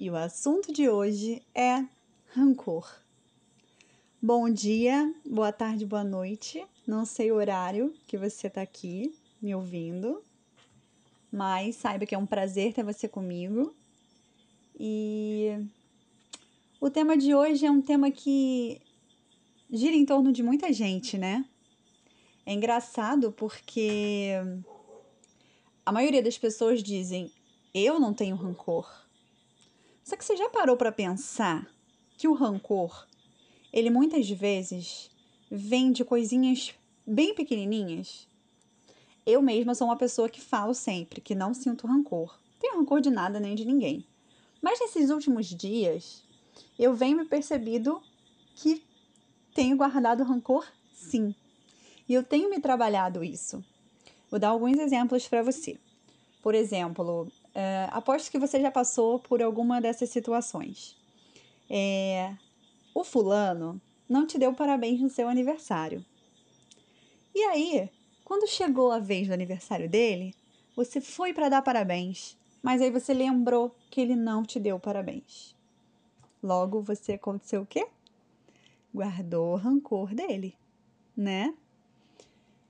e o assunto de hoje é rancor. Bom dia, boa tarde, boa noite. Não sei o horário que você está aqui me ouvindo, mas saiba que é um prazer ter você comigo. E o tema de hoje é um tema que gira em torno de muita gente, né? É engraçado porque a maioria das pessoas dizem: eu não tenho rancor. Só que você já parou para pensar que o rancor, ele muitas vezes vem de coisinhas bem pequenininhas? Eu mesma sou uma pessoa que falo sempre que não sinto rancor. Tenho rancor de nada nem de ninguém. Mas nesses últimos dias, eu venho me percebido que tenho guardado rancor sim. E eu tenho me trabalhado isso. Vou dar alguns exemplos para você. Por exemplo, é, aposto que você já passou por alguma dessas situações. É, o fulano não te deu parabéns no seu aniversário. E aí, quando chegou a vez do aniversário dele, você foi para dar parabéns, mas aí você lembrou que ele não te deu parabéns. Logo, você aconteceu o quê? Guardou o rancor dele, né?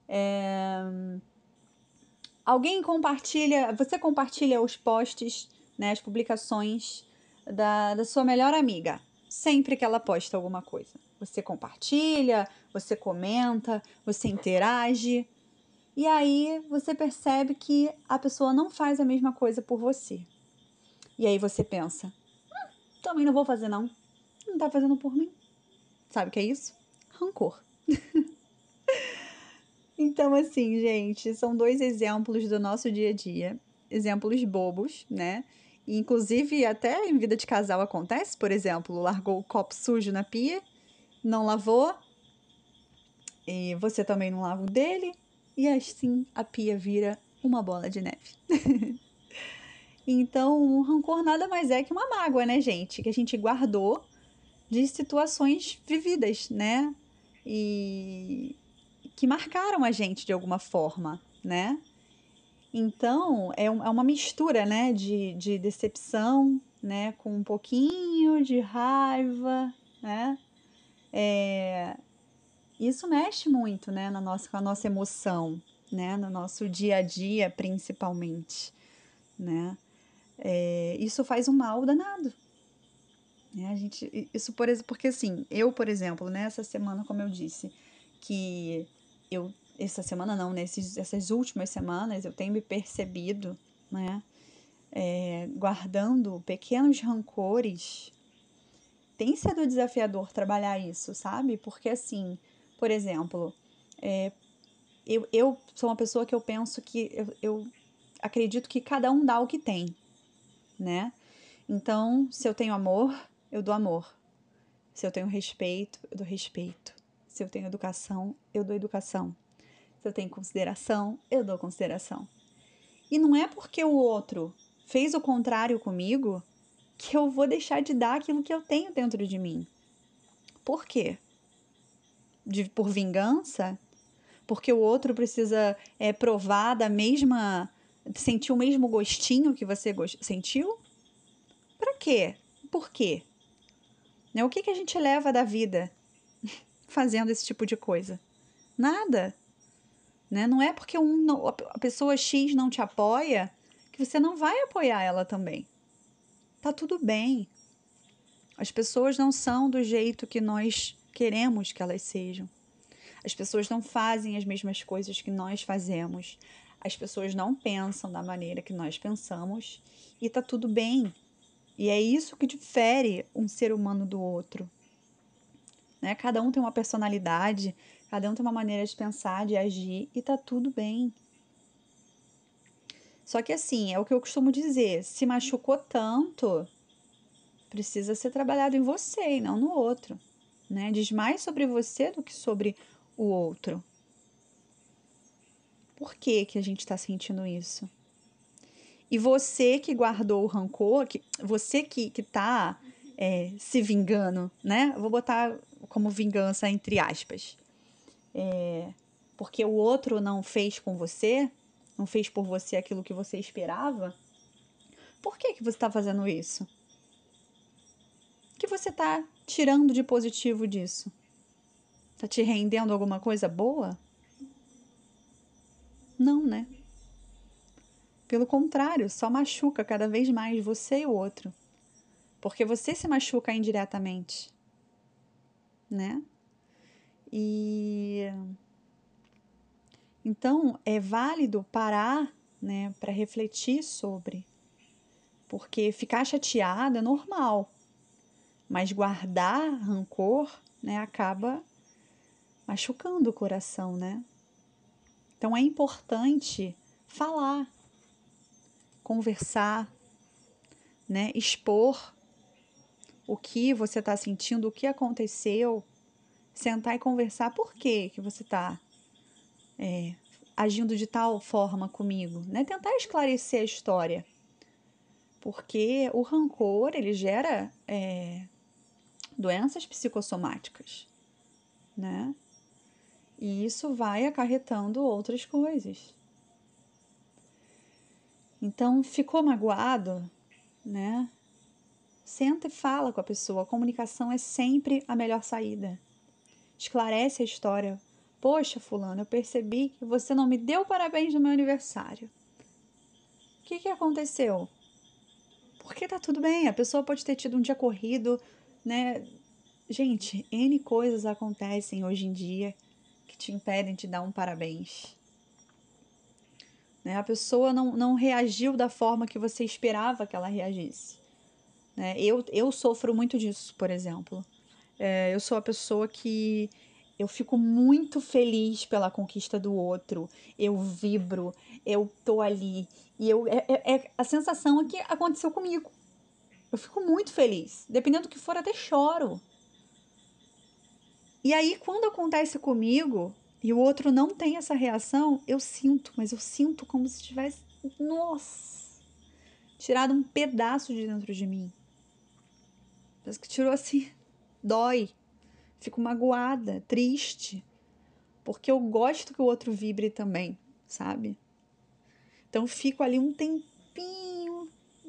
É... Alguém compartilha, você compartilha os posts, né, as publicações da, da sua melhor amiga, sempre que ela posta alguma coisa. Você compartilha, você comenta, você interage. E aí você percebe que a pessoa não faz a mesma coisa por você. E aí você pensa: hum, também não vou fazer, não. Não tá fazendo por mim. Sabe o que é isso? Rancor. Então, assim, gente, são dois exemplos do nosso dia a dia, exemplos bobos, né? Inclusive, até em vida de casal acontece, por exemplo, largou o copo sujo na pia, não lavou, e você também não lava o dele, e assim a pia vira uma bola de neve. então, o rancor nada mais é que uma mágoa, né, gente? Que a gente guardou de situações vividas, né? E que marcaram a gente de alguma forma, né? Então, é, um, é uma mistura, né, de, de decepção, né, com um pouquinho de raiva, né? É, isso mexe muito, né, na nossa, com a nossa emoção, né, no nosso dia a dia, principalmente, né? É, isso faz um mal danado. Né? A gente, isso por porque assim, eu, por exemplo, nessa né, semana, como eu disse, que eu essa semana não, nesses essas últimas semanas eu tenho me percebido, né, é, guardando pequenos rancores. Tem sido desafiador trabalhar isso, sabe? Porque assim, por exemplo, é, eu, eu sou uma pessoa que eu penso que eu, eu acredito que cada um dá o que tem, né? Então, se eu tenho amor, eu dou amor. Se eu tenho respeito, eu dou respeito. Se eu tenho educação, eu dou educação. Se eu tenho consideração, eu dou consideração. E não é porque o outro fez o contrário comigo que eu vou deixar de dar aquilo que eu tenho dentro de mim. Por quê? De, por vingança? Porque o outro precisa é, provar da mesma. sentir o mesmo gostinho que você sentiu? Para quê? Por quê? Né? O que, que a gente leva da vida? Fazendo esse tipo de coisa? Nada. Né? Não é porque um, a pessoa X não te apoia que você não vai apoiar ela também. Tá tudo bem. As pessoas não são do jeito que nós queremos que elas sejam. As pessoas não fazem as mesmas coisas que nós fazemos. As pessoas não pensam da maneira que nós pensamos e tá tudo bem. E é isso que difere um ser humano do outro né? Cada um tem uma personalidade, cada um tem uma maneira de pensar, de agir e tá tudo bem. Só que assim, é o que eu costumo dizer, se machucou tanto, precisa ser trabalhado em você e não no outro, né? Diz mais sobre você do que sobre o outro. Por que que a gente está sentindo isso? E você que guardou o rancor, que, você que, que tá é, se vingando, né? vou botar como vingança entre aspas. É, porque o outro não fez com você, não fez por você aquilo que você esperava. Por que, que você está fazendo isso? você está tirando de positivo disso? Está te rendendo alguma coisa boa? Não, né? Pelo contrário, só machuca cada vez mais você e o outro. Porque você se machuca indiretamente, né? E então é válido parar, né, para refletir sobre. Porque ficar chateada é normal, mas guardar rancor, né, acaba machucando o coração, né? Então é importante falar, conversar, né, expor o que você está sentindo, o que aconteceu, sentar e conversar por que que você está é, agindo de tal forma comigo, né? Tentar esclarecer a história, porque o rancor ele gera é, doenças psicossomáticas, né? E isso vai acarretando outras coisas. Então, ficou magoado, né? Senta e fala com a pessoa. A comunicação é sempre a melhor saída. Esclarece a história. Poxa, Fulano, eu percebi que você não me deu parabéns no meu aniversário. O que, que aconteceu? Porque tá tudo bem, a pessoa pode ter tido um dia corrido, né? Gente, N coisas acontecem hoje em dia que te impedem de dar um parabéns. Né? A pessoa não, não reagiu da forma que você esperava que ela reagisse. Né? Eu, eu sofro muito disso, por exemplo. É, eu sou a pessoa que eu fico muito feliz pela conquista do outro. Eu vibro, eu tô ali. E eu, é, é, é a sensação é que aconteceu comigo. Eu fico muito feliz. Dependendo do que for, até choro. E aí, quando acontece comigo e o outro não tem essa reação, eu sinto, mas eu sinto como se tivesse, nossa, tirado um pedaço de dentro de mim. Parece que tirou assim, dói. Fico magoada, triste, porque eu gosto que o outro vibre também, sabe? Então fico ali um tempinho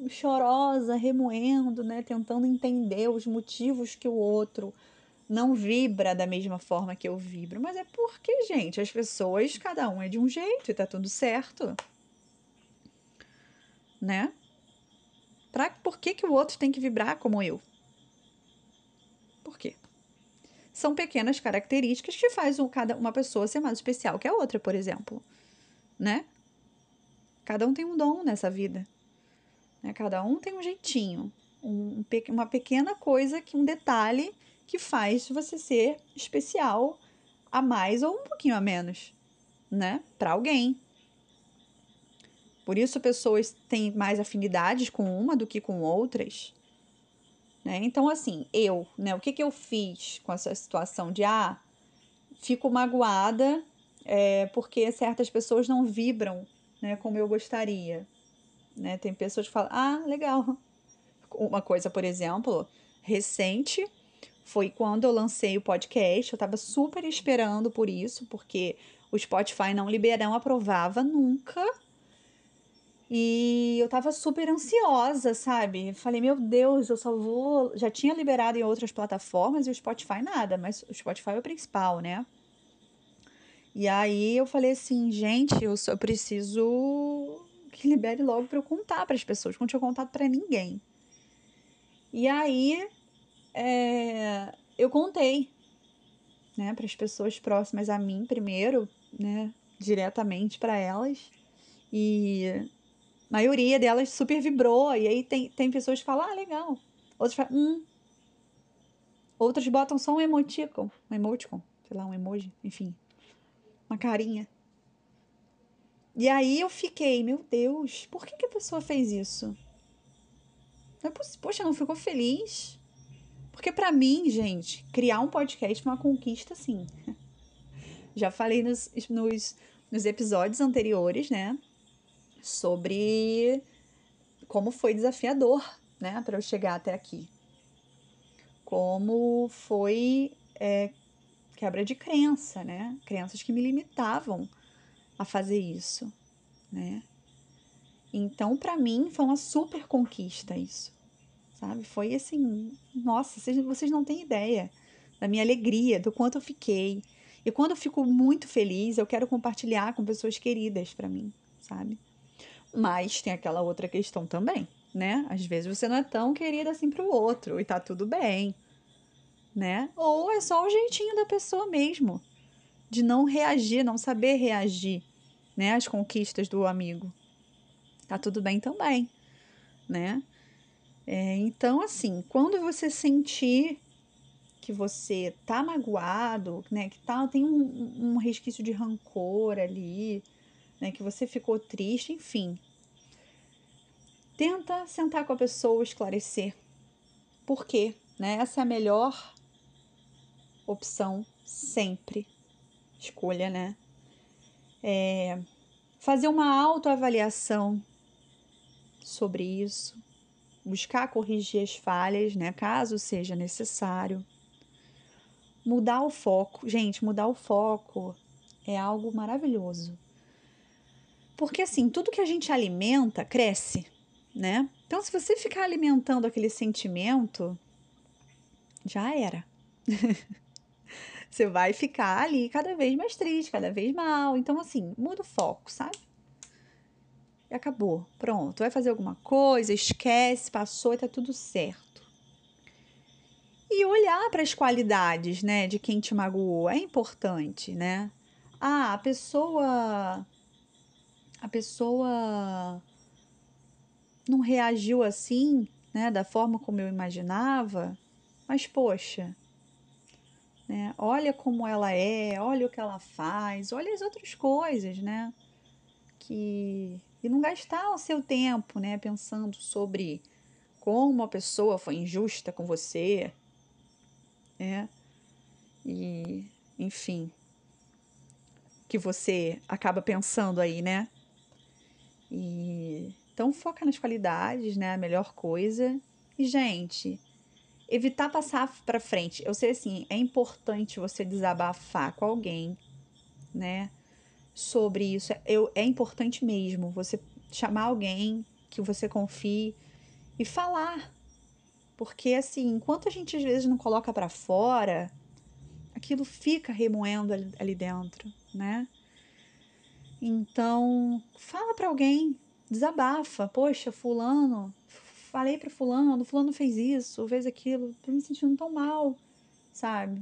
chorosa, remoendo, né, tentando entender os motivos que o outro não vibra da mesma forma que eu vibro. Mas é porque, gente, as pessoas, cada um é de um jeito e tá tudo certo. Né? Pra, por que, que o outro tem que vibrar como eu? Por quê? São pequenas características que faz um, cada uma pessoa ser mais especial que a outra, por exemplo. Né? Cada um tem um dom nessa vida. Né? Cada um tem um jeitinho. Um, uma pequena coisa, que um detalhe que faz você ser especial a mais ou um pouquinho a menos, né? Para alguém. Por isso pessoas têm mais afinidades com uma do que com outras. Né? Então, assim, eu, né? O que, que eu fiz com essa situação de ah, fico magoada é, porque certas pessoas não vibram né, como eu gostaria. Né? Tem pessoas que falam, ah, legal. Uma coisa, por exemplo, recente foi quando eu lancei o podcast. Eu estava super esperando por isso, porque o Spotify não libera, não aprovava nunca. E eu tava super ansiosa, sabe? Falei, meu Deus, eu só vou. Já tinha liberado em outras plataformas e o Spotify nada, mas o Spotify é o principal, né? E aí eu falei assim, gente, eu só preciso que libere logo para eu contar para as pessoas, não tinha contado para ninguém. E aí é, eu contei, né, para as pessoas próximas a mim primeiro, né, diretamente para elas. E maioria delas super vibrou. E aí tem, tem pessoas que falam, ah, legal. Outras falam, hum. Outras botam só um emoticon, um emoticon, sei lá, um emoji, enfim, uma carinha. E aí eu fiquei, meu Deus, por que, que a pessoa fez isso? É Poxa, não ficou feliz? Porque para mim, gente, criar um podcast é uma conquista, sim. Já falei nos, nos, nos episódios anteriores, né? Sobre como foi desafiador, né? Para eu chegar até aqui. Como foi é, quebra de crença, né? Crenças que me limitavam a fazer isso, né? Então, para mim, foi uma super conquista isso sabe? Foi assim, nossa, vocês, vocês não têm ideia da minha alegria, do quanto eu fiquei. E quando eu fico muito feliz, eu quero compartilhar com pessoas queridas para mim, sabe? Mas tem aquela outra questão também, né? Às vezes você não é tão querida assim pro outro e tá tudo bem, né? Ou é só o jeitinho da pessoa mesmo, de não reagir, não saber reagir, né, às conquistas do amigo. Tá tudo bem também, né? É, então, assim, quando você sentir que você tá magoado, né, que tá, tem um, um resquício de rancor ali, né, que você ficou triste, enfim. Tenta sentar com a pessoa, esclarecer. Por quê? Né? Essa é a melhor opção sempre. Escolha, né? É, fazer uma autoavaliação sobre isso, buscar corrigir as falhas, né, caso seja necessário. Mudar o foco. Gente, mudar o foco é algo maravilhoso. Porque assim, tudo que a gente alimenta cresce, né? Então, se você ficar alimentando aquele sentimento, já era. você vai ficar ali cada vez mais triste, cada vez mal. Então, assim, muda o foco, sabe? E acabou. Pronto. Vai fazer alguma coisa, esquece, passou e tá tudo certo. E olhar para as qualidades, né, de quem te magoou é importante, né? Ah, a pessoa a pessoa não reagiu assim, né, da forma como eu imaginava, mas poxa, né, olha como ela é, olha o que ela faz, olha as outras coisas, né, que e não gastar o seu tempo, né, pensando sobre como a pessoa foi injusta com você, né, e enfim, que você acaba pensando aí, né, e então foca nas qualidades, né? A melhor coisa. E gente, evitar passar para frente. Eu sei assim, é importante você desabafar com alguém, né? Sobre isso. Eu, é importante mesmo você chamar alguém que você confie e falar. Porque assim, enquanto a gente às vezes não coloca para fora, aquilo fica remoendo ali, ali dentro, né? Então, fala para alguém, desabafa. Poxa, fulano, falei para fulano, fulano fez isso, fez aquilo, tô me sentindo tão mal, sabe?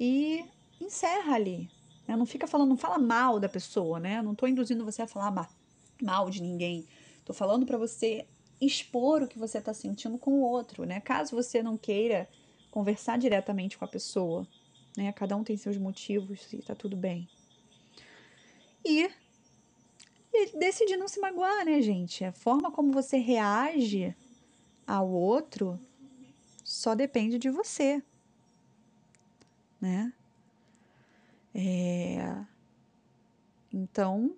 E encerra ali. Né? Não fica falando, não fala mal da pessoa, né? Não tô induzindo você a falar mal de ninguém. Tô falando para você expor o que você tá sentindo com o outro, né? Caso você não queira conversar diretamente com a pessoa, né? Cada um tem seus motivos e tá tudo bem e, e decidir não se magoar, né, gente? A forma como você reage ao outro só depende de você, né? É... Então,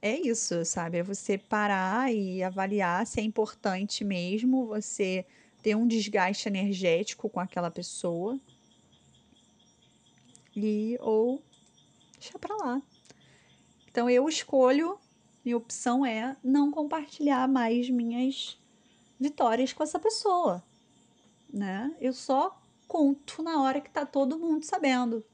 é isso, sabe? É você parar e avaliar se é importante mesmo você ter um desgaste energético com aquela pessoa e ou deixa para lá. Então eu escolho, minha opção é não compartilhar mais minhas vitórias com essa pessoa, né? Eu só conto na hora que tá todo mundo sabendo.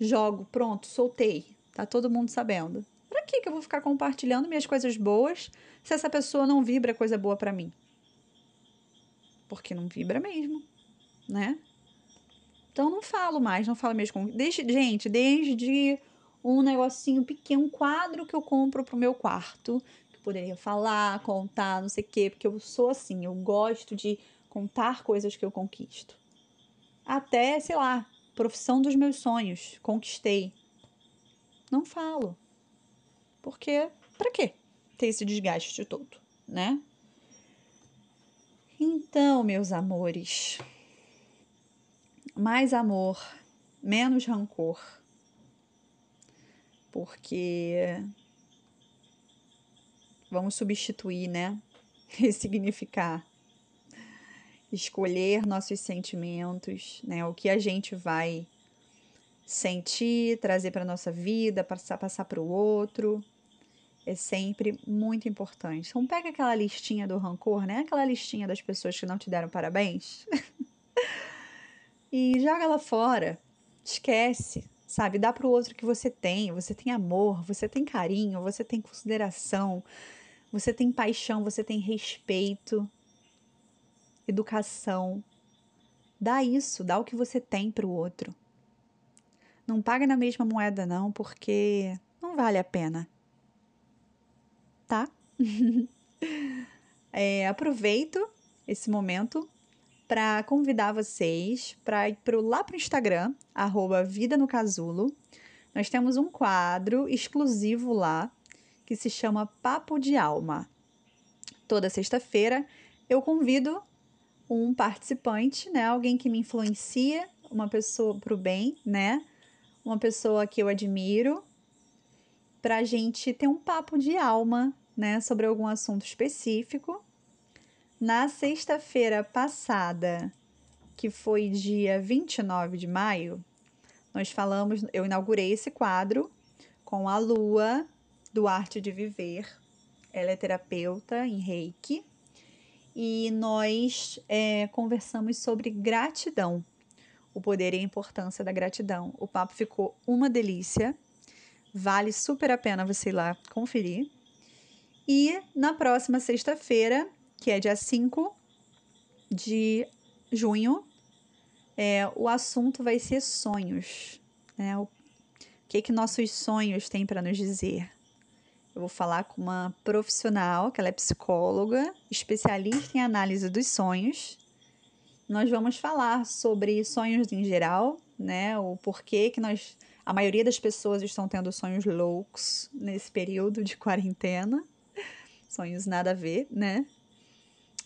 Jogo, pronto, soltei, tá todo mundo sabendo. Pra que que eu vou ficar compartilhando minhas coisas boas se essa pessoa não vibra coisa boa para mim? Porque não vibra mesmo, né? Então não falo mais, não falo mesmo. Desde, gente, desde um negocinho pequeno, um quadro que eu compro pro meu quarto, que poderia falar, contar, não sei o quê, porque eu sou assim, eu gosto de contar coisas que eu conquisto. Até, sei lá, profissão dos meus sonhos, conquistei. Não falo. Porque, para quê ter esse desgaste todo, né? Então, meus amores, mais amor, menos rancor. Porque vamos substituir, né? Ressignificar. Escolher nossos sentimentos, né? O que a gente vai sentir, trazer para nossa vida, passar passar para o outro é sempre muito importante. Então pega aquela listinha do rancor, né? Aquela listinha das pessoas que não te deram parabéns. e joga ela fora. Esquece, sabe? Dá para o outro que você tem. Você tem amor, você tem carinho, você tem consideração, você tem paixão, você tem respeito, educação. Dá isso, dá o que você tem para o outro. Não paga na mesma moeda não, porque não vale a pena tá? é, aproveito esse momento para convidar vocês para ir pro, lá para o Instagram, arroba Vida no Casulo. Nós temos um quadro exclusivo lá que se chama Papo de Alma. Toda sexta-feira eu convido um participante, né, alguém que me influencia, uma pessoa para o bem, né, uma pessoa que eu admiro, para a gente ter um papo de alma né, sobre algum assunto específico. Na sexta-feira passada, que foi dia 29 de maio, nós falamos, eu inaugurei esse quadro com a Lua do Arte de Viver. Ela é terapeuta em Reiki e nós é, conversamos sobre gratidão, o poder e a importância da gratidão. O papo ficou uma delícia, vale super a pena você ir lá conferir. E na próxima sexta-feira, que é dia 5 de junho, é, o assunto vai ser sonhos. Né? O que, que nossos sonhos têm para nos dizer? Eu vou falar com uma profissional, que ela é psicóloga, especialista em análise dos sonhos. Nós vamos falar sobre sonhos em geral, né? O porquê que nós, a maioria das pessoas estão tendo sonhos loucos nesse período de quarentena sonhos nada a ver, né?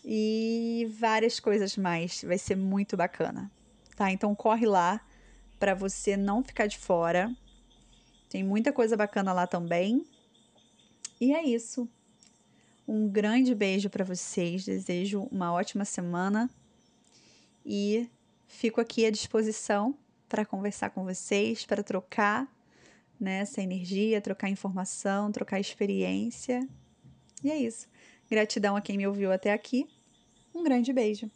E várias coisas mais. Vai ser muito bacana, tá? Então corre lá para você não ficar de fora. Tem muita coisa bacana lá também. E é isso. Um grande beijo para vocês. Desejo uma ótima semana e fico aqui à disposição para conversar com vocês, para trocar né, essa energia, trocar informação, trocar experiência. E é isso. Gratidão a quem me ouviu até aqui. Um grande beijo.